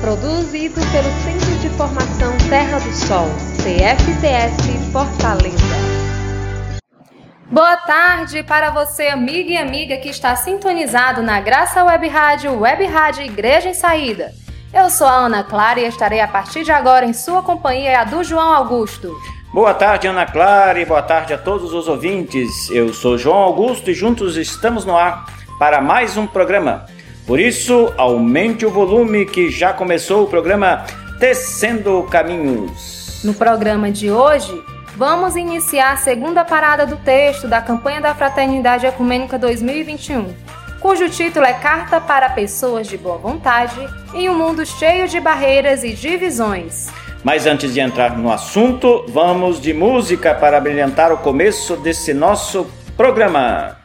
Produzido pelo Centro de Formação Terra do Sol, CFTS Fortaleza. Boa tarde para você, amiga e amiga que está sintonizado na Graça Web Rádio, Web Rádio Igreja em Saída. Eu sou a Ana Clara e estarei a partir de agora em sua companhia e a do João Augusto. Boa tarde, Ana Clara, e boa tarde a todos os ouvintes. Eu sou João Augusto e juntos estamos no ar para mais um programa. Por isso, aumente o volume que já começou o programa Tecendo Caminhos. No programa de hoje, vamos iniciar a segunda parada do texto da campanha da Fraternidade Ecumênica 2021, cujo título é Carta para Pessoas de Boa Vontade em um mundo cheio de barreiras e divisões. Mas antes de entrar no assunto, vamos de música para brilhantar o começo desse nosso programa.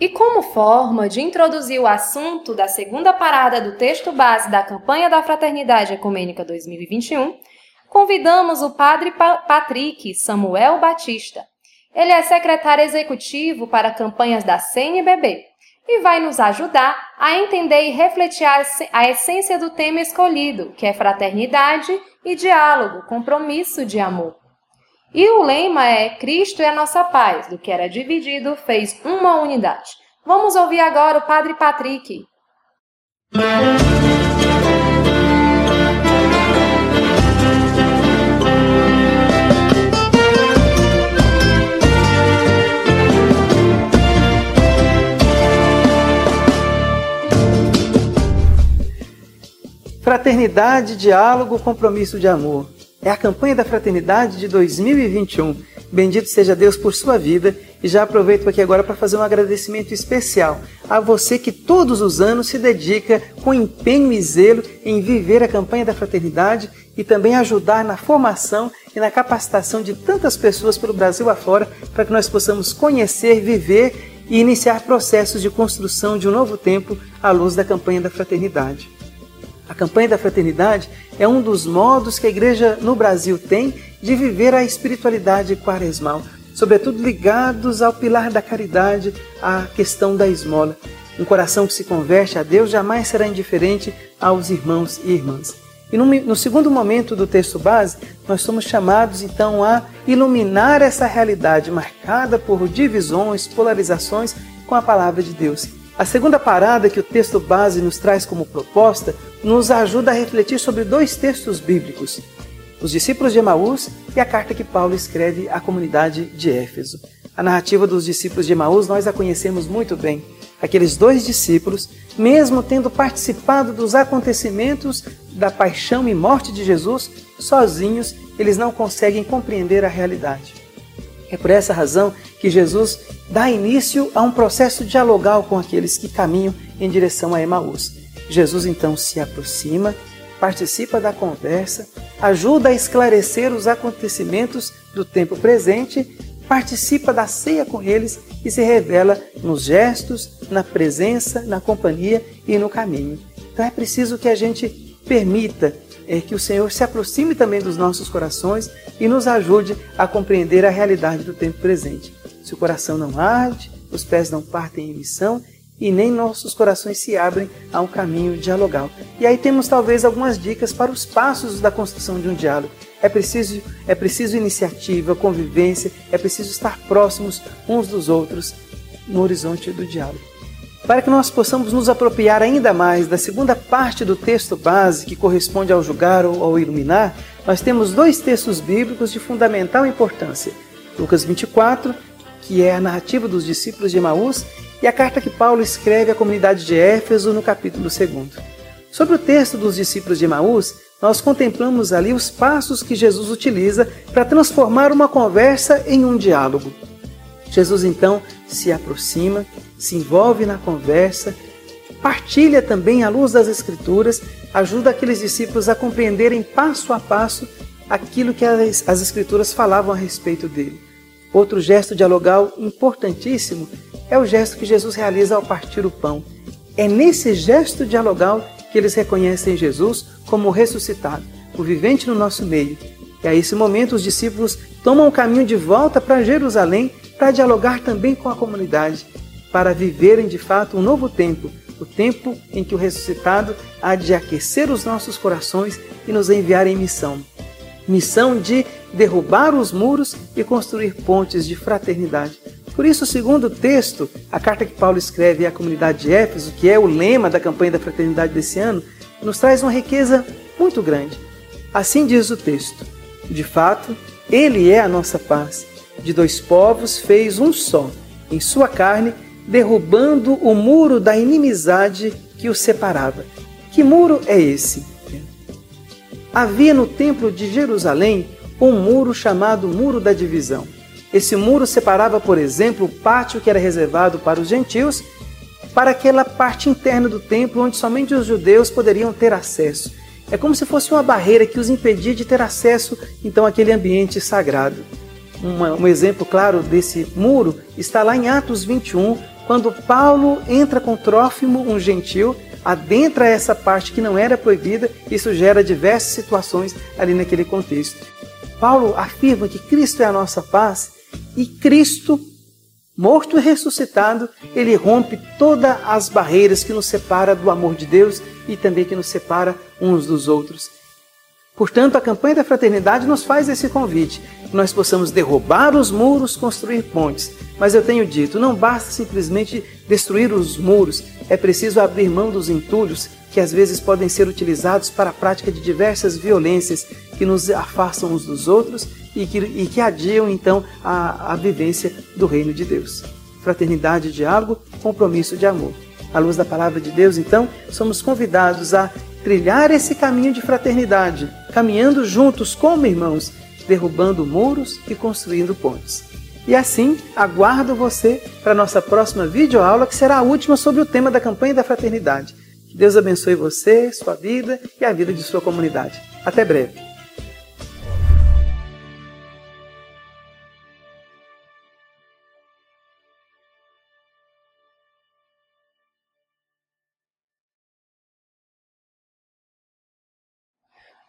E como forma de introduzir o assunto da segunda parada do texto base da campanha da Fraternidade Ecumênica 2021, convidamos o Padre Patrick Samuel Batista, ele é secretário executivo para campanhas da CNBB e vai nos ajudar a entender e refletir a essência do tema escolhido, que é fraternidade e diálogo, compromisso de amor. E o lema é Cristo é a nossa paz, do que era dividido fez uma unidade. Vamos ouvir agora o Padre Patrick. Fraternidade, diálogo, compromisso de amor. É a campanha da fraternidade de 2021. Bendito seja Deus por sua vida e já aproveito aqui agora para fazer um agradecimento especial a você que todos os anos se dedica com empenho e zelo em viver a campanha da fraternidade e também ajudar na formação e na capacitação de tantas pessoas pelo Brasil afora para que nós possamos conhecer, viver e iniciar processos de construção de um novo tempo à luz da campanha da fraternidade. A campanha da fraternidade é um dos modos que a igreja no Brasil tem de viver a espiritualidade quaresmal, sobretudo ligados ao pilar da caridade, à questão da esmola. Um coração que se converte a Deus jamais será indiferente aos irmãos e irmãs. E no, segundo momento do texto base, nós somos chamados então a iluminar essa realidade marcada por divisões, polarizações com a palavra de Deus. A segunda parada que o texto base nos traz como proposta nos ajuda a refletir sobre dois textos bíblicos, os discípulos de Emaús e a carta que Paulo escreve à comunidade de Éfeso. A narrativa dos discípulos de Emaús nós a conhecemos muito bem. Aqueles dois discípulos, mesmo tendo participado dos acontecimentos da paixão e morte de Jesus, sozinhos eles não conseguem compreender a realidade. É por essa razão que Jesus dá início a um processo dialogal com aqueles que caminham em direção a Emaús. Jesus então se aproxima, participa da conversa, ajuda a esclarecer os acontecimentos do tempo presente, participa da ceia com eles e se revela nos gestos, na presença, na companhia e no caminho. Então é preciso que a gente permita é, que o Senhor se aproxime também dos nossos corações e nos ajude a compreender a realidade do tempo presente. Se o coração não arde, os pés não partem em missão e nem nossos corações se abrem a um caminho dialogal. E aí temos talvez algumas dicas para os passos da construção de um diálogo. É preciso, é preciso iniciativa, convivência, é preciso estar próximos uns dos outros no horizonte do diálogo. Para que nós possamos nos apropriar ainda mais da segunda parte do texto base, que corresponde ao julgar ou ao iluminar, nós temos dois textos bíblicos de fundamental importância. Lucas 24, que é a narrativa dos discípulos de Emaús, e a carta que Paulo escreve à comunidade de Éfeso no capítulo 2. Sobre o texto dos discípulos de Emaús, nós contemplamos ali os passos que Jesus utiliza para transformar uma conversa em um diálogo. Jesus então se aproxima, se envolve na conversa, partilha também à luz das Escrituras, ajuda aqueles discípulos a compreenderem passo a passo aquilo que as Escrituras falavam a respeito dele. Outro gesto dialogal importantíssimo é o gesto que Jesus realiza ao partir o pão. É nesse gesto dialogal que eles reconhecem Jesus como ressuscitado, o vivente no nosso meio. E a esse momento os discípulos tomam o caminho de volta para Jerusalém para dialogar também com a comunidade, para viverem de fato um novo tempo, o tempo em que o ressuscitado há de aquecer os nossos corações e nos enviar em missão. Missão de derrubar os muros e construir pontes de fraternidade. Por isso, segundo o texto, a carta que Paulo escreve à comunidade de Éfeso, que é o lema da campanha da fraternidade desse ano, nos traz uma riqueza muito grande. Assim diz o texto: De fato, ele é a nossa paz. De dois povos fez um só, em sua carne, derrubando o muro da inimizade que os separava. Que muro é esse? Havia no templo de Jerusalém um muro chamado Muro da Divisão. Esse muro separava, por exemplo, o pátio que era reservado para os gentios, para aquela parte interna do templo onde somente os judeus poderiam ter acesso. É como se fosse uma barreira que os impedia de ter acesso então àquele ambiente sagrado. Uma, um exemplo claro desse muro está lá em Atos 21, quando Paulo entra com Trófimo, um gentil, adentra essa parte que não era proibida, isso gera diversas situações ali naquele contexto. Paulo afirma que Cristo é a nossa paz e Cristo, morto e ressuscitado, ele rompe todas as barreiras que nos separa do amor de Deus e também que nos separa uns dos outros. Portanto, a campanha da fraternidade nos faz esse convite, que nós possamos derrubar os muros, construir pontes. Mas eu tenho dito, não basta simplesmente destruir os muros, é preciso abrir mão dos entulhos que às vezes podem ser utilizados para a prática de diversas violências que nos afastam uns dos outros e que, e que adiam então a, a vivência do reino de Deus. Fraternidade, diálogo, compromisso de amor. À luz da palavra de Deus, então, somos convidados a trilhar esse caminho de fraternidade, caminhando juntos como irmãos, derrubando muros e construindo pontes. E assim, aguardo você para nossa próxima videoaula, que será a última sobre o tema da campanha da fraternidade. Que Deus abençoe você, sua vida e a vida de sua comunidade. Até breve.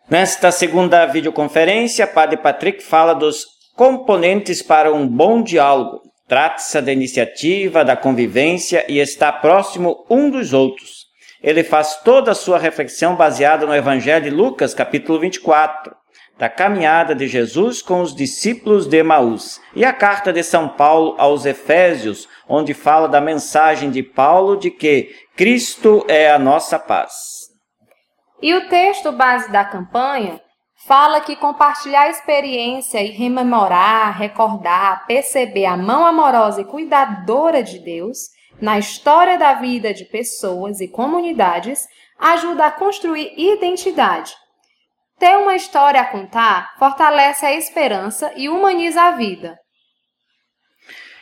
Nesta segunda videoconferência, Padre Patrick fala dos componentes para um bom diálogo. Trata-se da iniciativa, da convivência e está próximo um dos outros. Ele faz toda a sua reflexão baseada no Evangelho de Lucas, capítulo 24, da caminhada de Jesus com os discípulos de Emaús, e a carta de São Paulo aos Efésios, onde fala da mensagem de Paulo de que Cristo é a nossa paz. E o texto base da campanha fala que compartilhar a experiência e rememorar, recordar, perceber a mão amorosa e cuidadora de Deus na história da vida de pessoas e comunidades ajuda a construir identidade. Ter uma história a contar fortalece a esperança e humaniza a vida.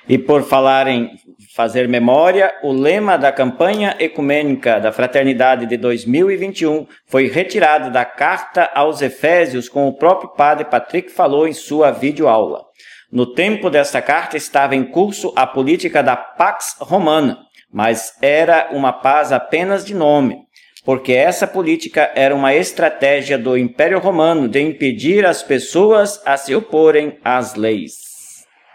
E por falar em fazer memória, o lema da campanha ecumênica da Fraternidade de 2021 foi retirado da carta aos Efésios, como o próprio padre Patrick falou em sua videoaula. No tempo desta carta estava em curso a política da Pax Romana, mas era uma paz apenas de nome, porque essa política era uma estratégia do Império Romano de impedir as pessoas a se oporem às leis.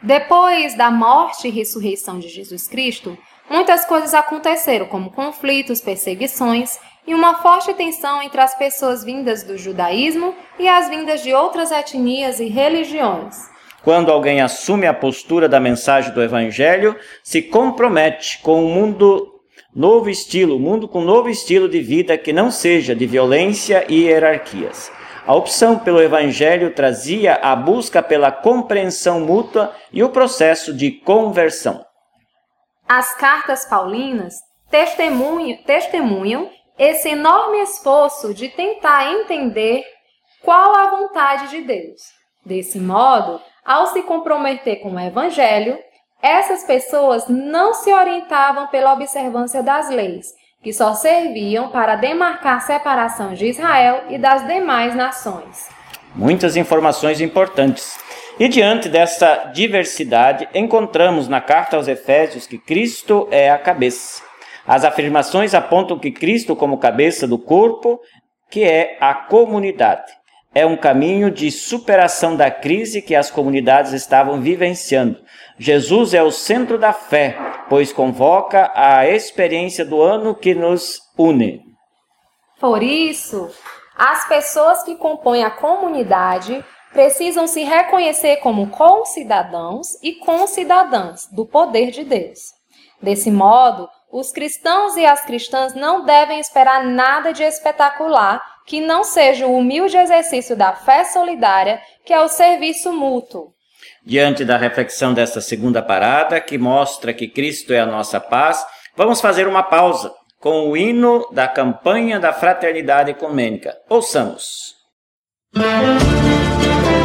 Depois da morte e ressurreição de Jesus Cristo, muitas coisas aconteceram, como conflitos, perseguições e uma forte tensão entre as pessoas vindas do judaísmo e as vindas de outras etnias e religiões. Quando alguém assume a postura da mensagem do Evangelho, se compromete com um mundo novo estilo, um mundo com novo estilo de vida que não seja de violência e hierarquias. A opção pelo Evangelho trazia a busca pela compreensão mútua e o processo de conversão. As cartas paulinas testemunham, testemunham esse enorme esforço de tentar entender qual a vontade de Deus. Desse modo, ao se comprometer com o Evangelho, essas pessoas não se orientavam pela observância das leis, que só serviam para demarcar a separação de Israel e das demais nações. Muitas informações importantes. E diante dessa diversidade, encontramos na carta aos Efésios que Cristo é a cabeça. As afirmações apontam que Cristo, como cabeça do corpo, que é a comunidade. É um caminho de superação da crise que as comunidades estavam vivenciando. Jesus é o centro da fé, pois convoca a experiência do ano que nos une. Por isso, as pessoas que compõem a comunidade precisam se reconhecer como concidadãos e concidadãs do poder de Deus. Desse modo, os cristãos e as cristãs não devem esperar nada de espetacular que não seja o humilde exercício da fé solidária, que é o serviço mútuo. Diante da reflexão desta segunda parada, que mostra que Cristo é a nossa paz, vamos fazer uma pausa com o hino da campanha da fraternidade ecumênica. Ouçamos. vocês,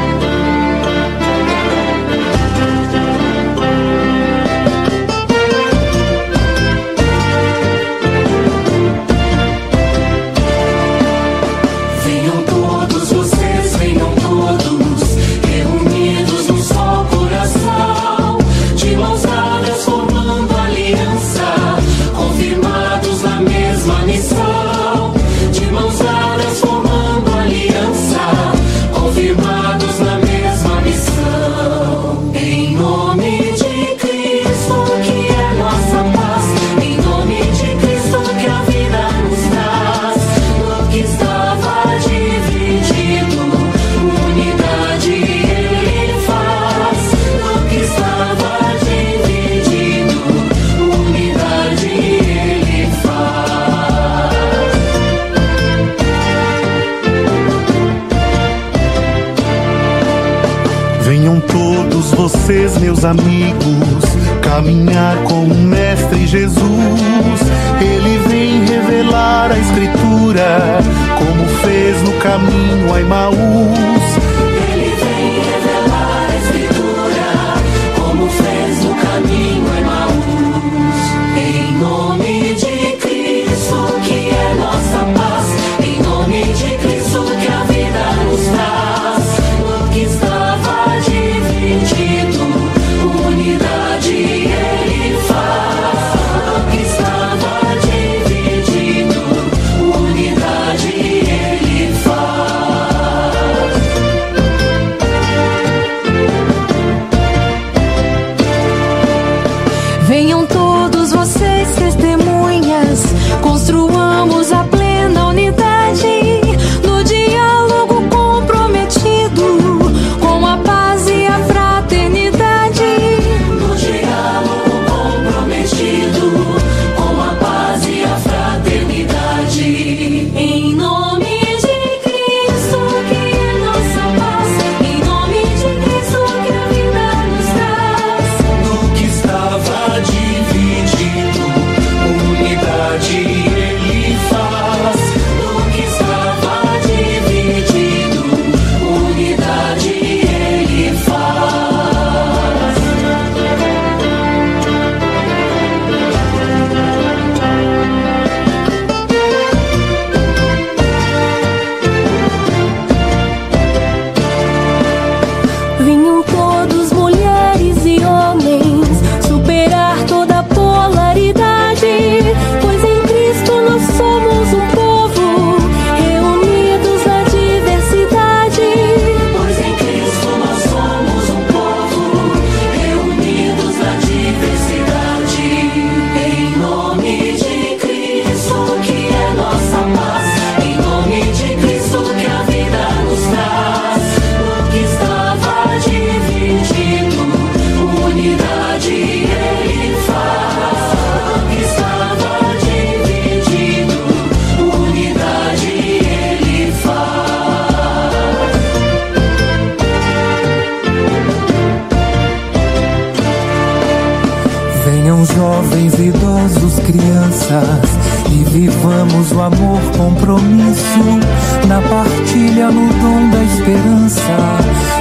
jovens, idosos, crianças e vivamos o amor, compromisso na partilha, no dom da esperança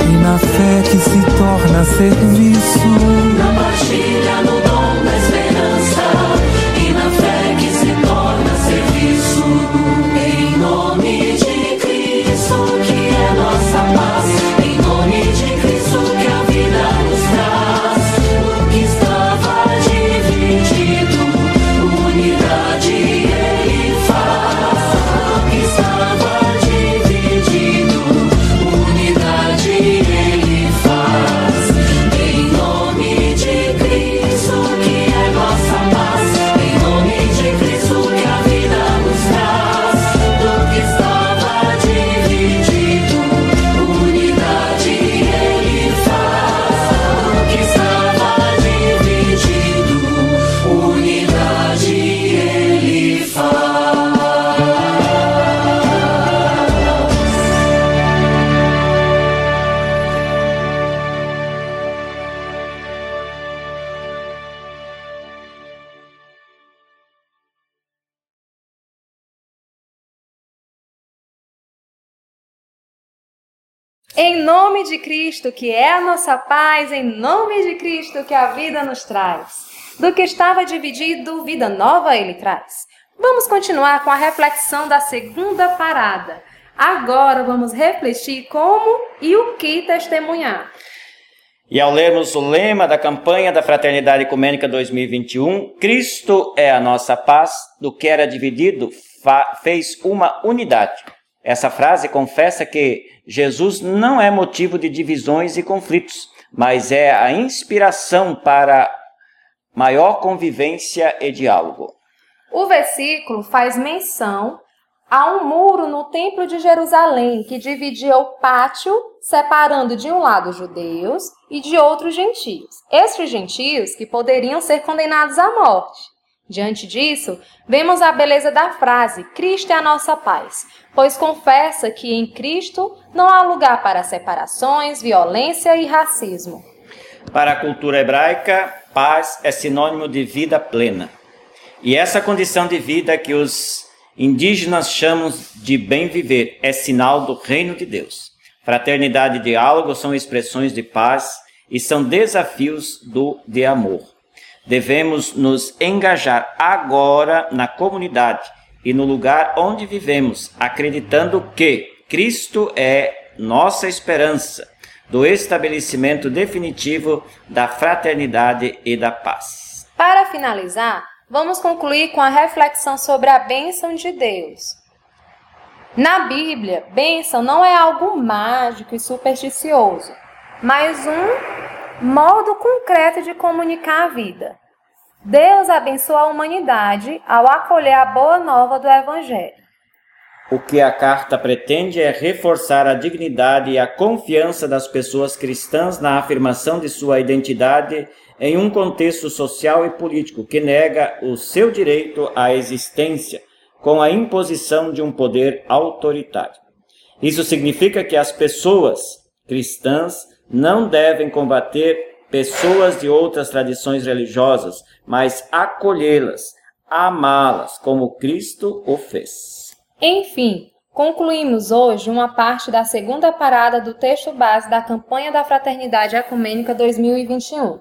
e na fé que se torna serviço. Na partilha, no Em nome de Cristo, que é a nossa paz, em nome de Cristo, que a vida nos traz. Do que estava dividido, vida nova ele traz. Vamos continuar com a reflexão da segunda parada. Agora vamos refletir como e o que testemunhar. E ao lermos o lema da campanha da Fraternidade Ecumênica 2021, Cristo é a nossa paz, do que era dividido, fez uma unidade. Essa frase confessa que Jesus não é motivo de divisões e conflitos, mas é a inspiração para maior convivência e diálogo. O versículo faz menção a um muro no Templo de Jerusalém que dividia o pátio, separando de um lado judeus e de outro gentios. Estes gentios que poderiam ser condenados à morte. Diante disso, vemos a beleza da frase: Cristo é a nossa paz, pois confessa que em Cristo não há lugar para separações, violência e racismo. Para a cultura hebraica, paz é sinônimo de vida plena. E essa condição de vida que os indígenas chamam de bem viver é sinal do reino de Deus. Fraternidade e diálogo são expressões de paz e são desafios do de amor. Devemos nos engajar agora na comunidade e no lugar onde vivemos, acreditando que Cristo é nossa esperança do estabelecimento definitivo da fraternidade e da paz. Para finalizar, vamos concluir com a reflexão sobre a bênção de Deus. Na Bíblia, bênção não é algo mágico e supersticioso, mas um modo concreto de comunicar a vida. Deus abençoa a humanidade ao acolher a boa nova do Evangelho. O que a carta pretende é reforçar a dignidade e a confiança das pessoas cristãs na afirmação de sua identidade em um contexto social e político que nega o seu direito à existência com a imposição de um poder autoritário. Isso significa que as pessoas cristãs não devem combater pessoas de outras tradições religiosas, mas acolhê-las, amá-las como Cristo o fez. Enfim, concluímos hoje uma parte da segunda parada do texto base da campanha da Fraternidade Ecumênica 2021.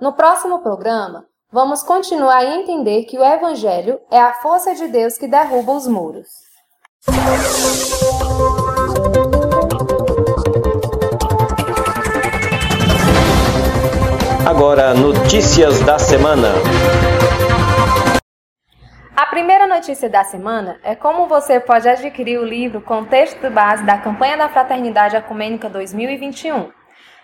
No próximo programa, vamos continuar a entender que o Evangelho é a força de Deus que derruba os muros. Agora, notícias da semana. A primeira notícia da semana é como você pode adquirir o livro Contexto Base da Campanha da Fraternidade Ecumênica 2021.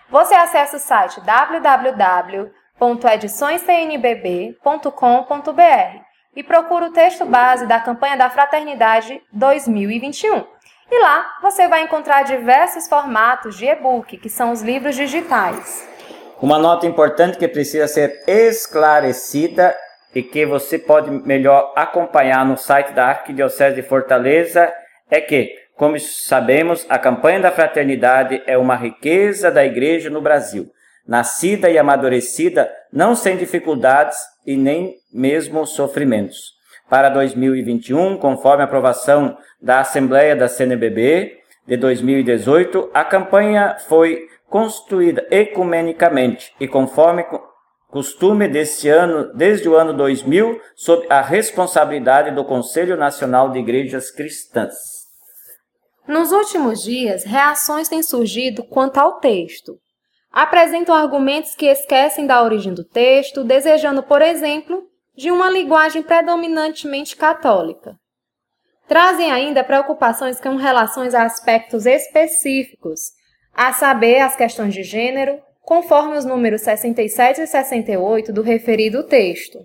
Você acessa o site www.ediçõescnbb.com.br e procura o texto base da Campanha da Fraternidade 2021. E lá você vai encontrar diversos formatos de e-book, que são os livros digitais. Uma nota importante que precisa ser esclarecida e que você pode melhor acompanhar no site da Arquidiocese de Fortaleza é que, como sabemos, a campanha da fraternidade é uma riqueza da igreja no Brasil, nascida e amadurecida não sem dificuldades e nem mesmo sofrimentos. Para 2021, conforme a aprovação da Assembleia da CNBB de 2018, a campanha foi construída ecumenicamente e conforme costume desse ano, desde o ano 2000, sob a responsabilidade do Conselho Nacional de Igrejas Cristãs. Nos últimos dias, reações têm surgido quanto ao texto. Apresentam argumentos que esquecem da origem do texto, desejando, por exemplo, de uma linguagem predominantemente católica. Trazem ainda preocupações com relações a aspectos específicos a saber, as questões de gênero, conforme os números 67 e 68 do referido texto.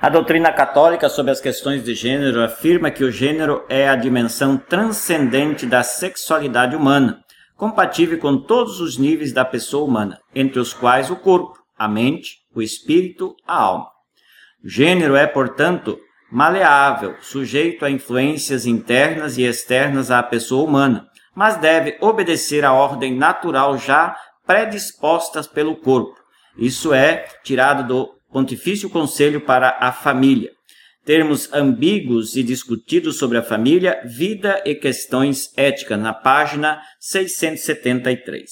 A doutrina católica sobre as questões de gênero afirma que o gênero é a dimensão transcendente da sexualidade humana, compatível com todos os níveis da pessoa humana, entre os quais o corpo, a mente, o espírito, a alma. O gênero é, portanto, maleável, sujeito a influências internas e externas à pessoa humana, mas deve obedecer à ordem natural já predispostas pelo corpo. Isso é tirado do Pontifício Conselho para a Família. termos ambíguos e discutidos sobre a família, vida e questões éticas, na página 673.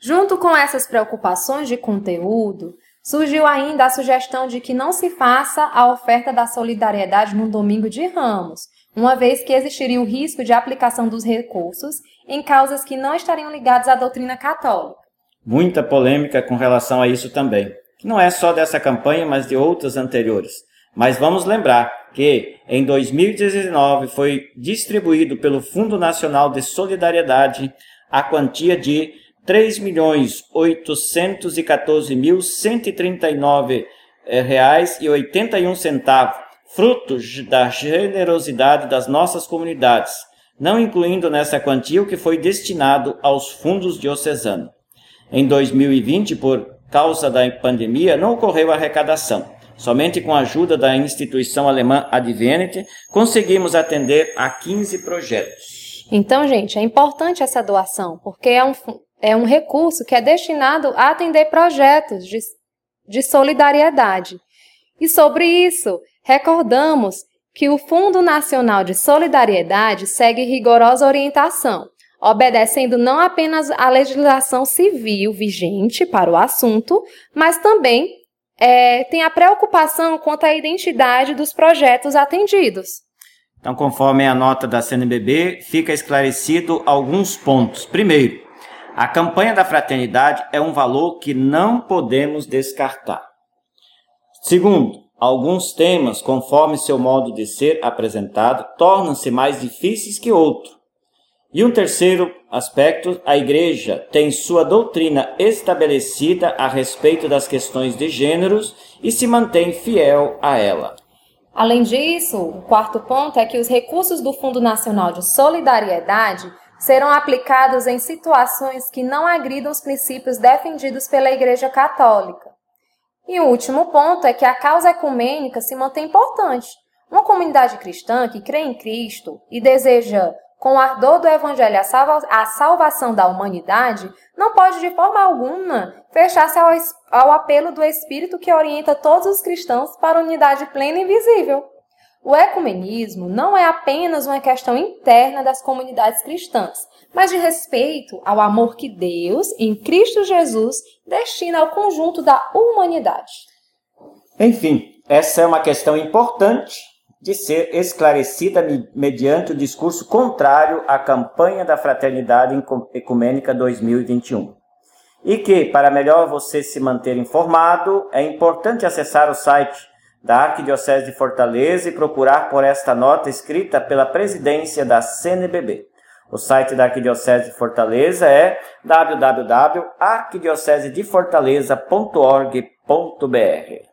Junto com essas preocupações de conteúdo, surgiu ainda a sugestão de que não se faça a oferta da solidariedade no domingo de Ramos, uma vez que existiria o risco de aplicação dos recursos em causas que não estariam ligadas à doutrina católica. Muita polêmica com relação a isso também, que não é só dessa campanha, mas de outras anteriores. Mas vamos lembrar que em 2019 foi distribuído pelo Fundo Nacional de Solidariedade a quantia de 3.814.139 reais e 81 centavos, frutos da generosidade das nossas comunidades, não incluindo nessa quantia o que foi destinado aos fundos diocesanos. Em 2020, por causa da pandemia, não ocorreu arrecadação. Somente com a ajuda da instituição alemã Advenit conseguimos atender a 15 projetos. Então, gente, é importante essa doação, porque é um, é um recurso que é destinado a atender projetos de, de solidariedade. E sobre isso, recordamos que o Fundo Nacional de Solidariedade segue rigorosa orientação, obedecendo não apenas à legislação civil vigente para o assunto, mas também é, tem a preocupação quanto à identidade dos projetos atendidos. Então, conforme a nota da CNBB, fica esclarecido alguns pontos. Primeiro, a campanha da fraternidade é um valor que não podemos descartar. Segundo, alguns temas, conforme seu modo de ser apresentado, tornam-se mais difíceis que outros. E um terceiro aspecto, a Igreja tem sua doutrina estabelecida a respeito das questões de gêneros e se mantém fiel a ela. Além disso, o quarto ponto é que os recursos do Fundo Nacional de Solidariedade serão aplicados em situações que não agridam os princípios defendidos pela Igreja Católica. E o último ponto é que a causa ecumênica se mantém importante. Uma comunidade cristã que crê em Cristo e deseja com o ardor do Evangelho a, salva a salvação da humanidade, não pode de forma alguma fechar-se ao, ao apelo do Espírito que orienta todos os cristãos para a unidade plena e visível. O ecumenismo não é apenas uma questão interna das comunidades cristãs, mas de respeito ao amor que Deus, em Cristo Jesus, destina ao conjunto da humanidade. Enfim, essa é uma questão importante de ser esclarecida mediante o discurso contrário à campanha da Fraternidade Ecumênica 2021. E que, para melhor você se manter informado, é importante acessar o site da Arquidiocese de Fortaleza e procurar por esta nota escrita pela presidência da CNBB. O site da Arquidiocese de Fortaleza é www.arquidiocesedefortaleza.org.br.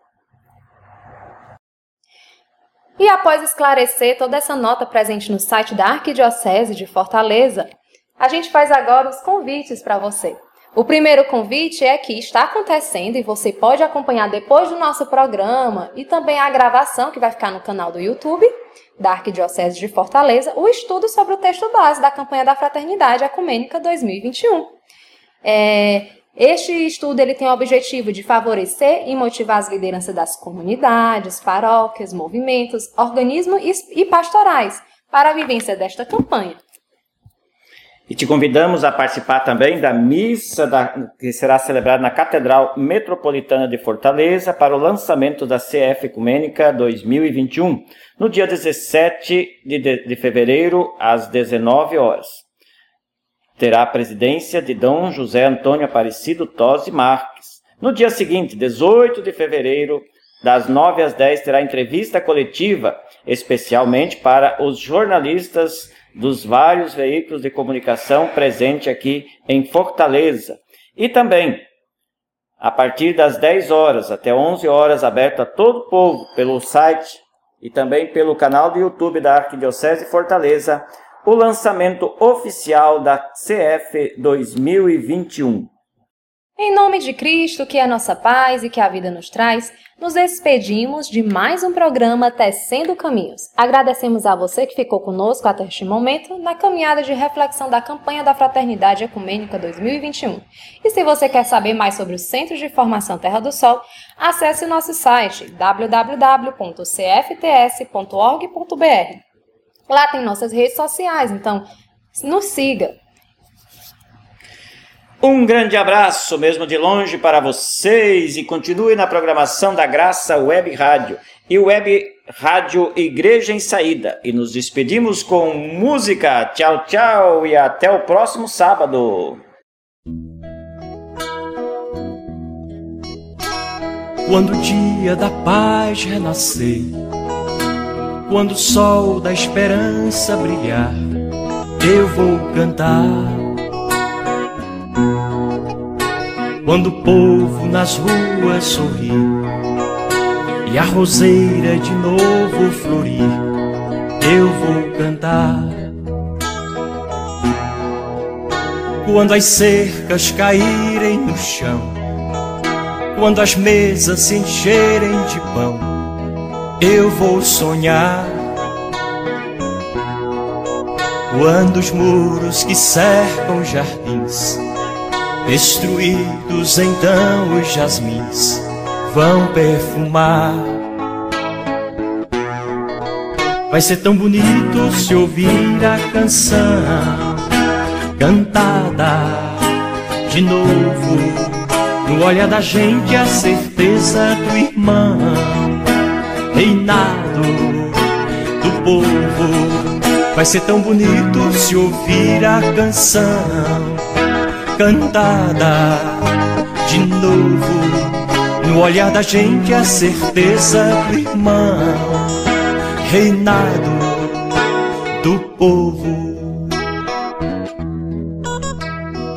E após esclarecer toda essa nota presente no site da Arquidiocese de Fortaleza, a gente faz agora os convites para você. O primeiro convite é que está acontecendo e você pode acompanhar depois do nosso programa e também a gravação que vai ficar no canal do YouTube da Arquidiocese de Fortaleza, o estudo sobre o texto base da campanha da Fraternidade Ecumênica 2021. É, este estudo ele tem o objetivo de favorecer e motivar as lideranças das comunidades, paróquias, movimentos, organismos e pastorais para a vivência desta campanha. E te convidamos a participar também da missa da, que será celebrada na Catedral Metropolitana de Fortaleza para o lançamento da CF Ecumênica 2021, no dia 17 de, de, de fevereiro, às 19 horas terá a presidência de Dom José Antônio Aparecido Tosi Marques. No dia seguinte, 18 de fevereiro, das 9 às 10, terá entrevista coletiva, especialmente para os jornalistas dos vários veículos de comunicação presentes aqui em Fortaleza. E também, a partir das 10 horas até 11 horas, aberto a todo o povo pelo site e também pelo canal do YouTube da Arquidiocese Fortaleza, o lançamento oficial da CF 2021. Em nome de Cristo, que é a nossa paz e que a vida nos traz, nos despedimos de mais um programa Tecendo Caminhos. Agradecemos a você que ficou conosco até este momento na caminhada de reflexão da campanha da Fraternidade Ecumênica 2021. E se você quer saber mais sobre o Centro de Formação Terra do Sol, acesse o nosso site www.cfts.org.br. Lá tem nossas redes sociais, então nos siga. Um grande abraço, mesmo de longe, para vocês e continue na programação da Graça Web Rádio e Web Rádio Igreja em Saída. E nos despedimos com música. Tchau, tchau e até o próximo sábado. Quando o dia da paz renascer, quando o sol da esperança brilhar, eu vou cantar Quando o povo nas ruas sorrir e a roseira de novo florir, eu vou cantar. Quando as cercas caírem no chão, quando as mesas se encherem de pão, eu vou sonhar. Quando os muros que cercam jardins Destruídos então os jasmins vão perfumar. Vai ser tão bonito se ouvir a canção cantada de novo. No olhar da gente a certeza do irmão, reinado do povo. Vai ser tão bonito se ouvir a canção cantada de novo. No olhar da gente a certeza do irmão, reinado do povo.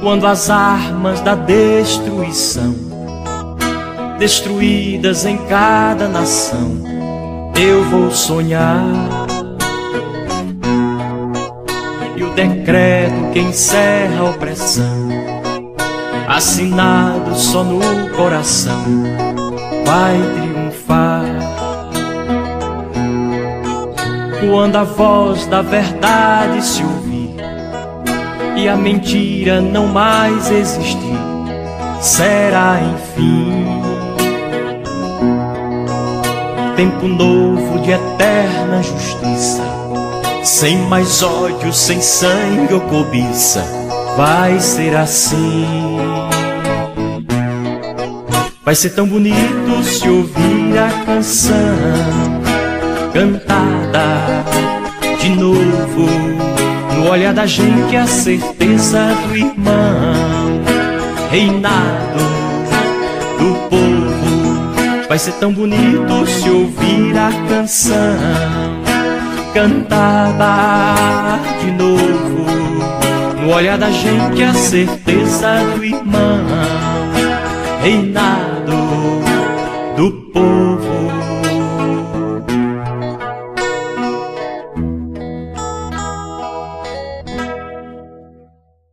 Quando as armas da destruição, destruídas em cada nação, eu vou sonhar decreto que encerra a opressão, assinado só no coração, vai triunfar. Quando a voz da verdade se ouvir e a mentira não mais existir, será enfim tempo novo de eterna justiça sem mais ódio, sem sangue ou cobiça, vai ser assim. Vai ser tão bonito se ouvir a canção cantada de novo. No olhar da gente a certeza do irmão, reinado do povo. Vai ser tão bonito se ouvir a canção cantada de novo. No olhar da gente a certeza do irmão, povo.